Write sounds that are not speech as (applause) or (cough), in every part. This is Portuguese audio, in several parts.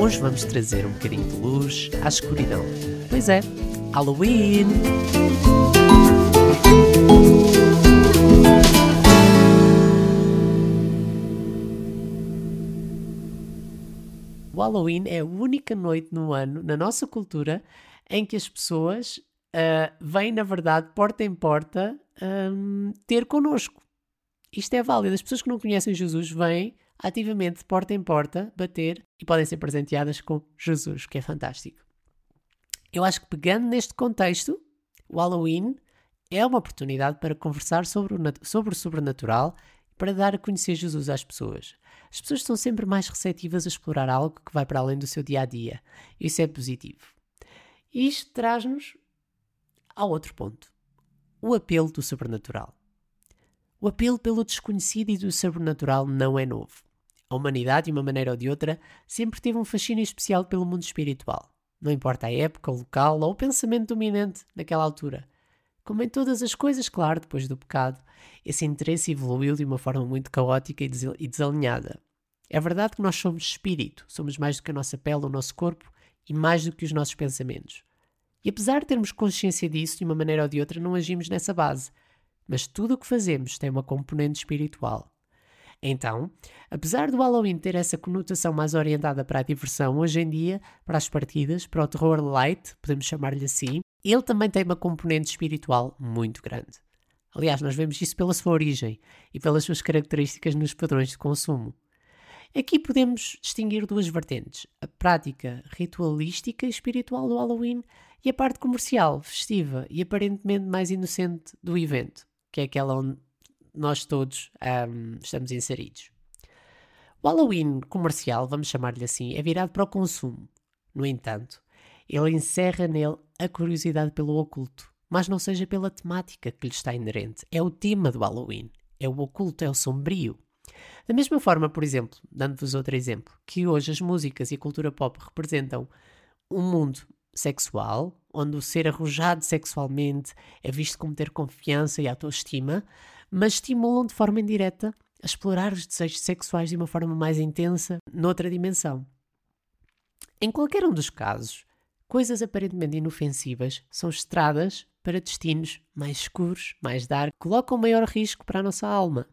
Hoje vamos trazer um bocadinho de luz à escuridão. Pois é, Halloween! O Halloween é a única noite no ano, na nossa cultura, em que as pessoas uh, vêm, na verdade, porta em porta, um, ter connosco. Isto é válido. As pessoas que não conhecem Jesus vêm ativamente, porta em porta, bater e podem ser presenteadas com Jesus, que é fantástico. Eu acho que pegando neste contexto, o Halloween é uma oportunidade para conversar sobre o, sobre o sobrenatural para dar a conhecer Jesus às pessoas. As pessoas são sempre mais receptivas a explorar algo que vai para além do seu dia a dia. Isso é positivo. E isto traz-nos ao outro ponto: o apelo do sobrenatural. O apelo pelo desconhecido e do sobrenatural não é novo. A humanidade, de uma maneira ou de outra, sempre teve um fascínio especial pelo mundo espiritual. Não importa a época, o local ou o pensamento dominante naquela altura. Como em todas as coisas, claro, depois do pecado, esse interesse evoluiu de uma forma muito caótica e desalinhada. É verdade que nós somos espírito, somos mais do que a nossa pele, o nosso corpo e mais do que os nossos pensamentos. E apesar de termos consciência disso, de uma maneira ou de outra, não agimos nessa base. Mas tudo o que fazemos tem uma componente espiritual. Então, apesar do Halloween ter essa conotação mais orientada para a diversão, hoje em dia, para as partidas, para o terror light, podemos chamar-lhe assim, ele também tem uma componente espiritual muito grande. Aliás, nós vemos isso pela sua origem e pelas suas características nos padrões de consumo. Aqui podemos distinguir duas vertentes: a prática ritualística e espiritual do Halloween e a parte comercial, festiva e aparentemente mais inocente do evento, que é aquela onde nós todos um, estamos inseridos. O Halloween comercial, vamos chamar-lhe assim, é virado para o consumo. No entanto, ele encerra nele a curiosidade pelo oculto, mas não seja pela temática que lhe está inerente. É o tema do Halloween, é o oculto, é o sombrio. Da mesma forma, por exemplo, dando-vos outro exemplo, que hoje as músicas e a cultura pop representam um mundo sexual, onde o ser arrojado sexualmente é visto como ter confiança e autoestima, mas estimulam de forma indireta a explorar os desejos sexuais de uma forma mais intensa noutra dimensão. Em qualquer um dos casos, coisas aparentemente inofensivas são estradas para destinos mais escuros, mais dark, que colocam maior risco para a nossa alma.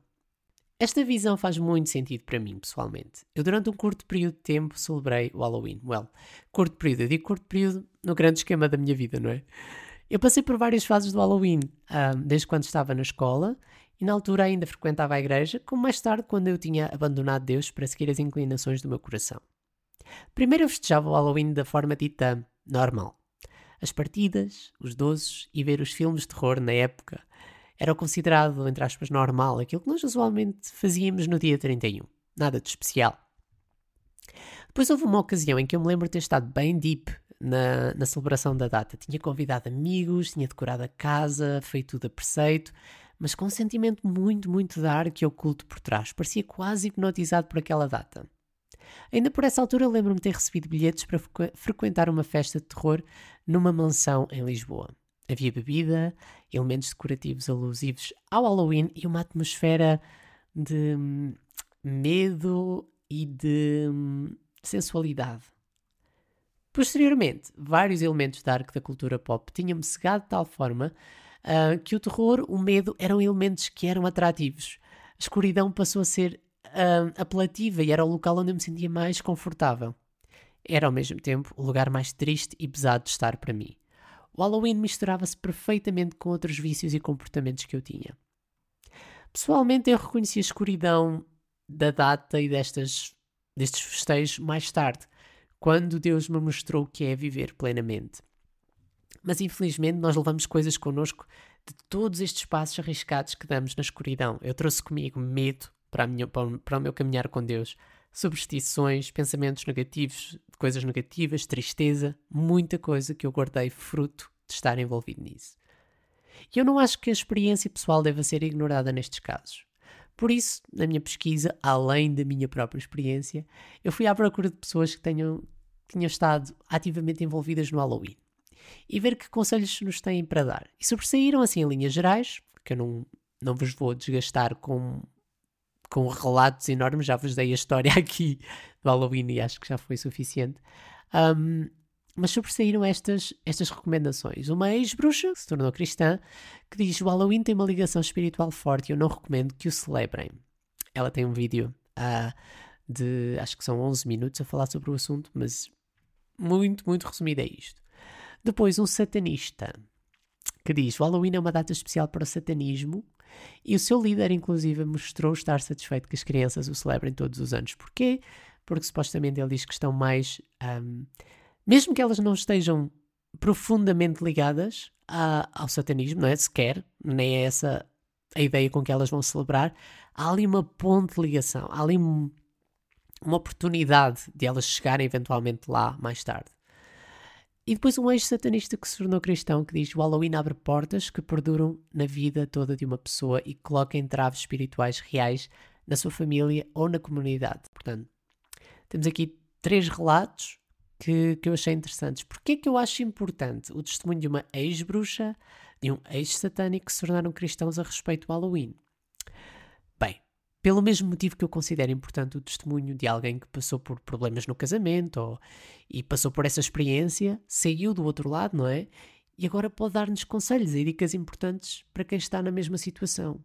Esta visão faz muito sentido para mim, pessoalmente. Eu, durante um curto período de tempo, celebrei o Halloween. Well, curto período. Eu digo curto período no grande esquema da minha vida, não é? Eu passei por várias fases do Halloween, um, desde quando estava na escola e na altura ainda frequentava a igreja, como mais tarde quando eu tinha abandonado Deus para seguir as inclinações do meu coração. Primeiro eu festejava o Halloween da forma dita normal. As partidas, os doces e ver os filmes de terror na época era considerado, entre aspas, normal, aquilo que nós usualmente fazíamos no dia 31. Nada de especial. Depois houve uma ocasião em que eu me lembro de ter estado bem deep na, na celebração da data. Tinha convidado amigos, tinha decorado a casa, feito tudo a preceito, mas com um sentimento muito, muito dark e oculto por trás. Parecia quase hipnotizado por aquela data. Ainda por essa altura lembro-me ter recebido bilhetes para frequentar uma festa de terror numa mansão em Lisboa. Havia bebida, elementos decorativos alusivos ao Halloween e uma atmosfera de hum, medo e de hum, sensualidade. Posteriormente, vários elementos da arco da cultura pop tinham-me cegado de tal forma uh, que o terror, o medo eram elementos que eram atrativos. A escuridão passou a ser uh, apelativa e era o local onde eu me sentia mais confortável. Era ao mesmo tempo o lugar mais triste e pesado de estar para mim. O Halloween misturava-se perfeitamente com outros vícios e comportamentos que eu tinha. Pessoalmente, eu reconheci a escuridão da data e destas, destes festejos mais tarde, quando Deus me mostrou o que é viver plenamente. Mas infelizmente nós levamos coisas connosco de todos estes passos arriscados que damos na escuridão. Eu trouxe comigo medo para, minha, para o meu caminhar com Deus, superstições, pensamentos negativos, coisas negativas, tristeza, muita coisa que eu guardei fruto de estar envolvido nisso. E eu não acho que a experiência pessoal deva ser ignorada nestes casos. Por isso, na minha pesquisa, além da minha própria experiência, eu fui à procura de pessoas que tenham, tinham estado ativamente envolvidas no Halloween e ver que conselhos nos têm para dar. E sobressaíram assim em linhas gerais, que eu não, não vos vou desgastar com, com relatos enormes, já vos dei a história (laughs) aqui do Halloween e acho que já foi suficiente. Um, mas sobressaíram estas, estas recomendações. Uma ex-bruxa, que se tornou cristã, que diz: O Halloween tem uma ligação espiritual forte e eu não recomendo que o celebrem. Ela tem um vídeo uh, de acho que são 11 minutos a falar sobre o assunto, mas muito, muito resumido é isto. Depois, um satanista que diz: O Halloween é uma data especial para o satanismo e o seu líder, inclusive, mostrou estar satisfeito que as crianças o celebrem todos os anos. Porquê? Porque supostamente ele diz que estão mais. Um, mesmo que elas não estejam profundamente ligadas a, ao satanismo, não é? Sequer, nem é essa a ideia com que elas vão celebrar, há ali uma ponte de ligação, há ali um, uma oportunidade de elas chegarem eventualmente lá mais tarde. E depois um ex-satanista que se tornou cristão que diz o Halloween abre portas que perduram na vida toda de uma pessoa e coloca entraves espirituais reais na sua família ou na comunidade. Portanto, temos aqui três relatos que, que eu achei interessantes. Porquê é que eu acho importante o testemunho de uma ex-bruxa, de um ex-satânico que se tornaram cristãos a respeito do Halloween? Pelo mesmo motivo que eu considero importante o testemunho de alguém que passou por problemas no casamento ou, e passou por essa experiência, saiu do outro lado, não é? E agora pode dar-nos conselhos e dicas importantes para quem está na mesma situação.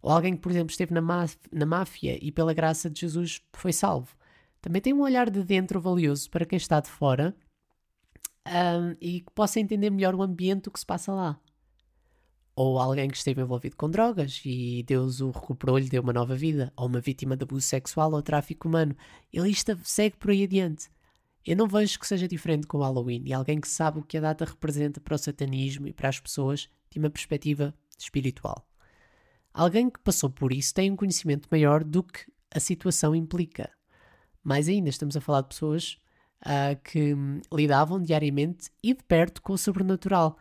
Ou alguém que, por exemplo, esteve na, na máfia e, pela graça de Jesus, foi salvo. Também tem um olhar de dentro valioso para quem está de fora um, e que possa entender melhor o ambiente, o que se passa lá ou alguém que esteve envolvido com drogas e Deus o recuperou, lhe deu uma nova vida, ou uma vítima de abuso sexual ou tráfico humano. Ele lista segue por aí adiante. Eu não vejo que seja diferente com o Halloween e alguém que sabe o que a data representa para o satanismo e para as pessoas de uma perspectiva espiritual. Alguém que passou por isso tem um conhecimento maior do que a situação implica. Mais ainda, estamos a falar de pessoas uh, que hum, lidavam diariamente e de perto com o sobrenatural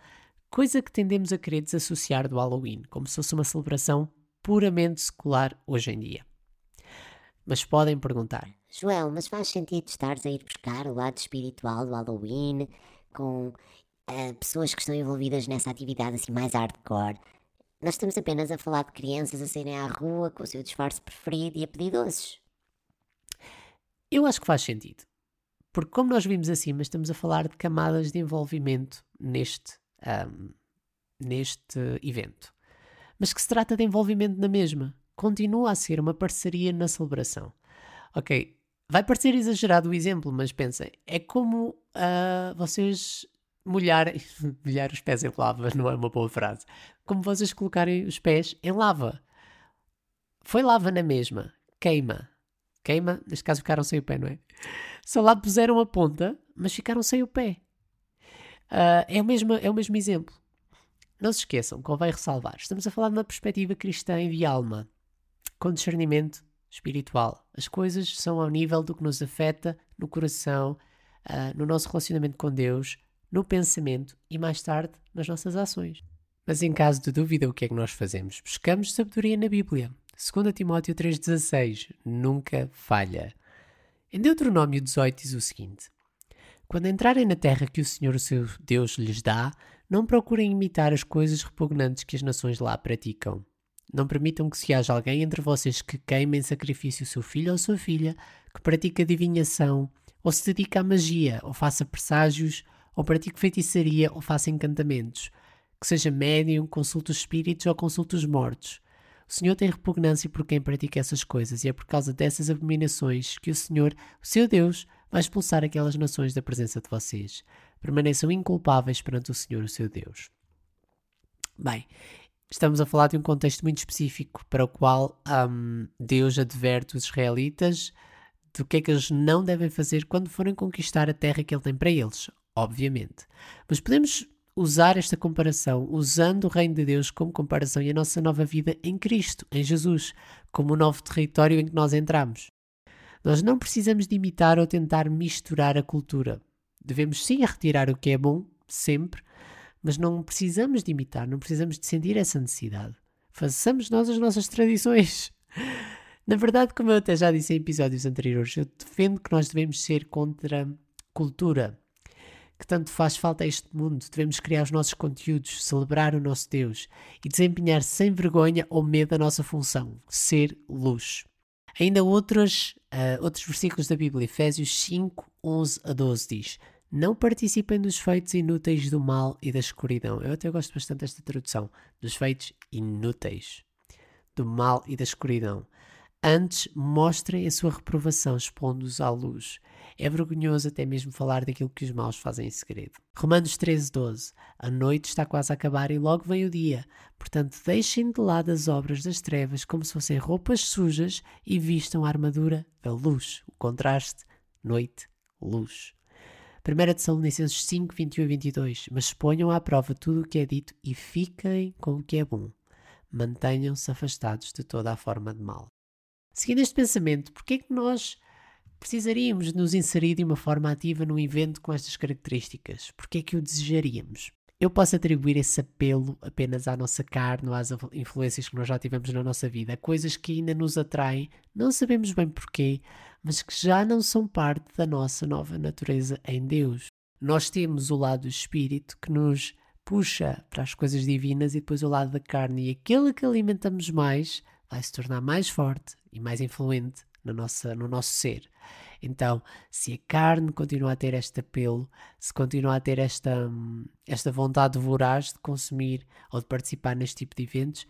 coisa que tendemos a querer desassociar do Halloween, como se fosse uma celebração puramente secular hoje em dia. Mas podem perguntar: Joel, mas faz sentido estares a ir buscar o lado espiritual do Halloween com uh, pessoas que estão envolvidas nessa atividade assim mais hardcore? Nós estamos apenas a falar de crianças a saírem à rua com o seu disfarce preferido e a pedir doces. Eu acho que faz sentido. Porque, como nós vimos acima, estamos a falar de camadas de envolvimento neste um, neste evento. Mas que se trata de envolvimento na mesma. Continua a ser uma parceria na celebração. Ok, vai parecer exagerado o exemplo, mas pensem, é como uh, vocês molharem, (laughs) molhar os pés em lava, não é uma boa frase, como vocês colocarem os pés em lava. Foi lava na mesma, queima. Queima, neste caso ficaram sem o pé, não é? Só lá puseram a ponta, mas ficaram sem o pé. Uh, é, o mesmo, é o mesmo exemplo. Não se esqueçam, convém ressalvar, estamos a falar de uma perspectiva cristã e de alma, com discernimento espiritual. As coisas são ao nível do que nos afeta no coração, uh, no nosso relacionamento com Deus, no pensamento e mais tarde nas nossas ações. Mas em caso de dúvida, o que é que nós fazemos? Buscamos sabedoria na Bíblia. 2 Timóteo 3,16 nunca falha. Em Deuteronômio 18 diz o seguinte: quando entrarem na terra que o Senhor, o seu Deus, lhes dá, não procurem imitar as coisas repugnantes que as nações lá praticam. Não permitam que se haja alguém entre vocês que queime em sacrifício seu filho ou sua filha, que pratique adivinhação, ou se dedique à magia, ou faça presságios, ou pratique feitiçaria, ou faça encantamentos, que seja médium, consulte os espíritos ou consulte os mortos. O Senhor tem repugnância por quem pratica essas coisas, e é por causa dessas abominações que o Senhor, o seu Deus, vai expulsar aquelas nações da presença de vocês. Permaneçam inculpáveis perante o Senhor, o seu Deus. Bem, estamos a falar de um contexto muito específico para o qual um, Deus adverte os israelitas do que é que eles não devem fazer quando forem conquistar a terra que Ele tem para eles, obviamente. Mas podemos usar esta comparação usando o Reino de Deus como comparação e a nossa nova vida em Cristo, em Jesus, como o novo território em que nós entramos. Nós não precisamos de imitar ou tentar misturar a cultura. Devemos sim retirar o que é bom, sempre, mas não precisamos de imitar, não precisamos de sentir essa necessidade. Façamos nós as nossas tradições. (laughs) Na verdade, como eu até já disse em episódios anteriores, eu defendo que nós devemos ser contra cultura, que tanto faz falta a este mundo. Devemos criar os nossos conteúdos, celebrar o nosso Deus e desempenhar sem vergonha ou medo a nossa função, ser luz. Ainda outros, uh, outros versículos da Bíblia, Efésios 5, 11 a 12 diz: Não participem dos feitos inúteis do mal e da escuridão. Eu até gosto bastante desta tradução, dos feitos inúteis do mal e da escuridão. Antes, mostrem a sua reprovação, expondo-os à luz. É vergonhoso até mesmo falar daquilo que os maus fazem em segredo. Romanos 13, 12. A noite está quase a acabar e logo vem o dia. Portanto, deixem de lado as obras das trevas como se fossem roupas sujas e vistam a armadura da luz. O contraste, noite, luz. 1 Tessalonicenses 5, 21 e 22. Mas ponham à prova tudo o que é dito e fiquem com o que é bom. Mantenham-se afastados de toda a forma de mal. Seguindo este pensamento, porquê é que nós precisaríamos nos inserir de uma forma ativa num evento com estas características? Porquê é que o desejaríamos? Eu posso atribuir esse apelo apenas à nossa carne às influências que nós já tivemos na nossa vida, coisas que ainda nos atraem, não sabemos bem porquê, mas que já não são parte da nossa nova natureza em Deus. Nós temos o lado do espírito que nos puxa para as coisas divinas e depois o lado da carne, e aquele que alimentamos mais vai se tornar mais forte e mais influente na nossa, no nosso ser. Então, se a carne continua a ter este apelo, se continua a ter esta, esta vontade voraz de consumir ou de participar neste tipo de eventos,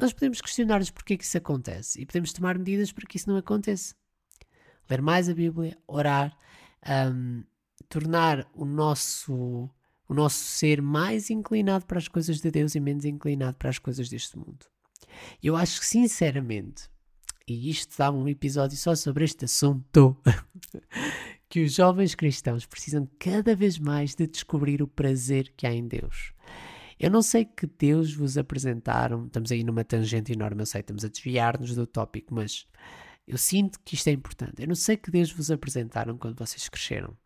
nós podemos questionar-nos porque é que isso acontece e podemos tomar medidas para que isso não aconteça. Ler mais a Bíblia, orar, um, tornar o nosso, o nosso ser mais inclinado para as coisas de Deus e menos inclinado para as coisas deste mundo. Eu acho que, sinceramente, e isto dá um episódio só sobre este assunto, (laughs) que os jovens cristãos precisam cada vez mais de descobrir o prazer que há em Deus. Eu não sei que Deus vos apresentaram, estamos aí numa tangente enorme, eu sei, estamos a desviar-nos do tópico, mas eu sinto que isto é importante. Eu não sei que Deus vos apresentaram quando vocês cresceram.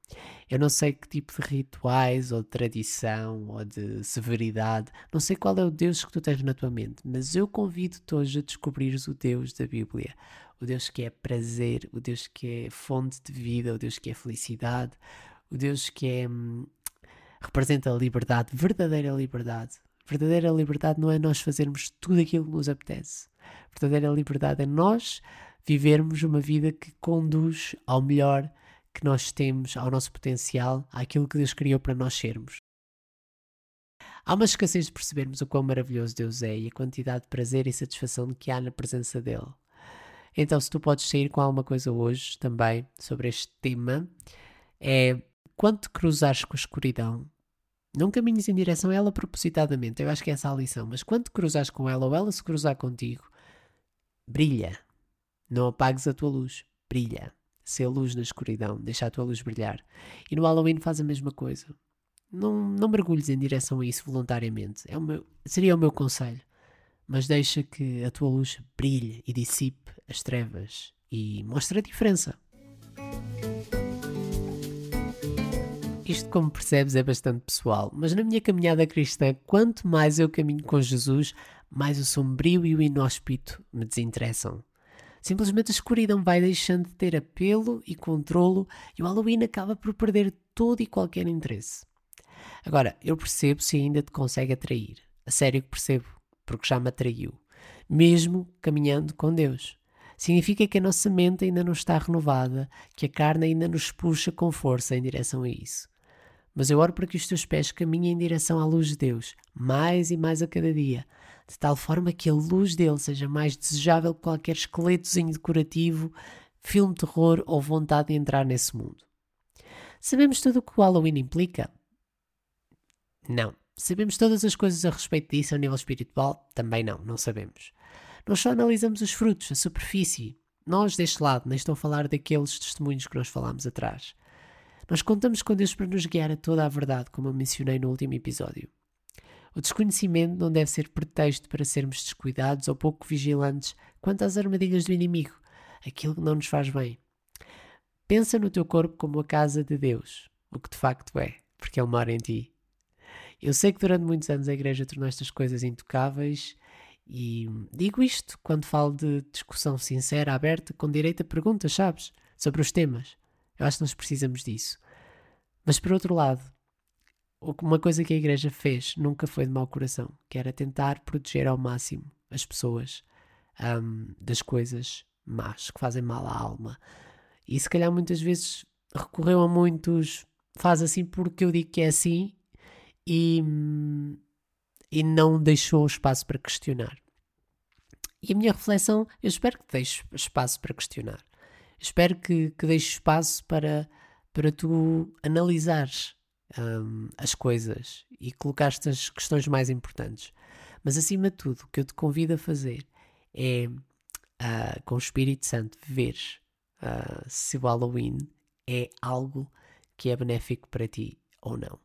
Eu não sei que tipo de rituais ou de tradição ou de severidade. Não sei qual é o Deus que tu tens na tua mente, mas eu convido-te hoje a descobrires o Deus da Bíblia. O Deus que é prazer, o Deus que é fonte de vida, o Deus que é felicidade, o Deus que é. Hum, representa a liberdade, verdadeira liberdade. Verdadeira liberdade não é nós fazermos tudo aquilo que nos apetece. Verdadeira liberdade é nós vivermos uma vida que conduz ao melhor que nós temos, ao nosso potencial, àquilo que Deus criou para nós sermos. Há uma escassez de percebermos o quão maravilhoso Deus é e a quantidade de prazer e satisfação que há na presença dele. Então, se tu podes sair com alguma coisa hoje também sobre este tema, é quando cruzares com a escuridão, não caminhes em direção a ela propositadamente, eu acho que é essa a lição, mas quando cruzares com ela ou ela se cruzar contigo, brilha, não apagues a tua luz, brilha. Ser luz na escuridão, deixa a tua luz brilhar. E no Halloween faz a mesma coisa. Não, não mergulhes em direção a isso voluntariamente. É o meu, seria o meu conselho. Mas deixa que a tua luz brilhe e dissipe as trevas e mostre a diferença. Isto, como percebes, é bastante pessoal, mas na minha caminhada cristã, quanto mais eu caminho com Jesus, mais o sombrio e o inóspito me desinteressam. Simplesmente a escuridão vai deixando de ter apelo e controlo e o Halloween acaba por perder todo e qualquer interesse. Agora, eu percebo se ainda te consegue atrair. A sério que percebo, porque já me atraiu. Mesmo caminhando com Deus. Significa que a nossa mente ainda não está renovada, que a carne ainda nos puxa com força em direção a isso. Mas eu oro para que os teus pés caminhem em direção à luz de Deus, mais e mais a cada dia, de tal forma que a luz dele seja mais desejável que qualquer esqueletozinho decorativo, filme terror ou vontade de entrar nesse mundo. Sabemos tudo o que o Halloween implica? Não. Sabemos todas as coisas a respeito disso a nível espiritual? Também não, não sabemos. Nós só analisamos os frutos, a superfície. Nós, deste lado, nem estou a falar daqueles testemunhos que nós falámos atrás. Nós contamos com Deus para nos guiar a toda a verdade, como eu mencionei no último episódio. O desconhecimento não deve ser pretexto para sermos descuidados ou pouco vigilantes quanto às armadilhas do inimigo, aquilo que não nos faz bem. Pensa no teu corpo como a casa de Deus, o que de facto é, porque Ele mora em ti. Eu sei que durante muitos anos a Igreja tornou estas coisas intocáveis e digo isto quando falo de discussão sincera, aberta, com direito a perguntas, sabes? Sobre os temas. Eu acho que nós precisamos disso. Mas por outro lado, uma coisa que a igreja fez nunca foi de mau coração, que era tentar proteger ao máximo as pessoas um, das coisas más, que fazem mal à alma. E se calhar muitas vezes recorreu a muitos, faz assim porque eu digo que é assim e, e não deixou espaço para questionar. E a minha reflexão, eu espero que deixe espaço para questionar. Espero que, que deixe espaço para, para tu analisares um, as coisas e colocaste as questões mais importantes. Mas acima de tudo, o que eu te convido a fazer é, uh, com o Espírito Santo, ver uh, se o Halloween é algo que é benéfico para ti ou não.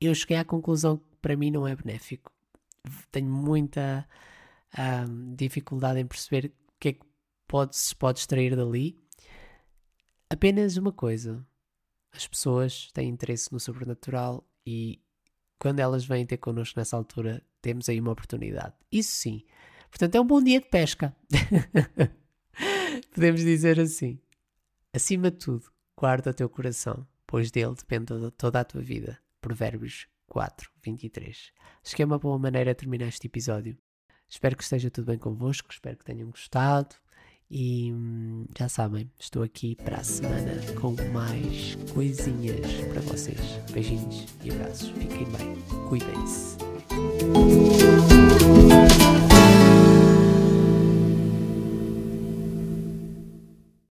Eu cheguei à conclusão que para mim não é benéfico. Tenho muita dificuldade em perceber o que é que pode, se pode extrair dali. Apenas uma coisa: as pessoas têm interesse no sobrenatural e quando elas vêm ter connosco nessa altura, temos aí uma oportunidade. Isso sim. Portanto, é um bom dia de pesca. (laughs) Podemos dizer assim. Acima de tudo, guarda o teu coração, pois dele depende toda a tua vida. Provérbios 4, 23. Acho que é uma boa maneira de terminar este episódio. Espero que esteja tudo bem convosco, espero que tenham gostado. E hum, já sabem, estou aqui para a semana com mais coisinhas para vocês. Beijinhos e abraços. Fiquem bem. Cuidem-se.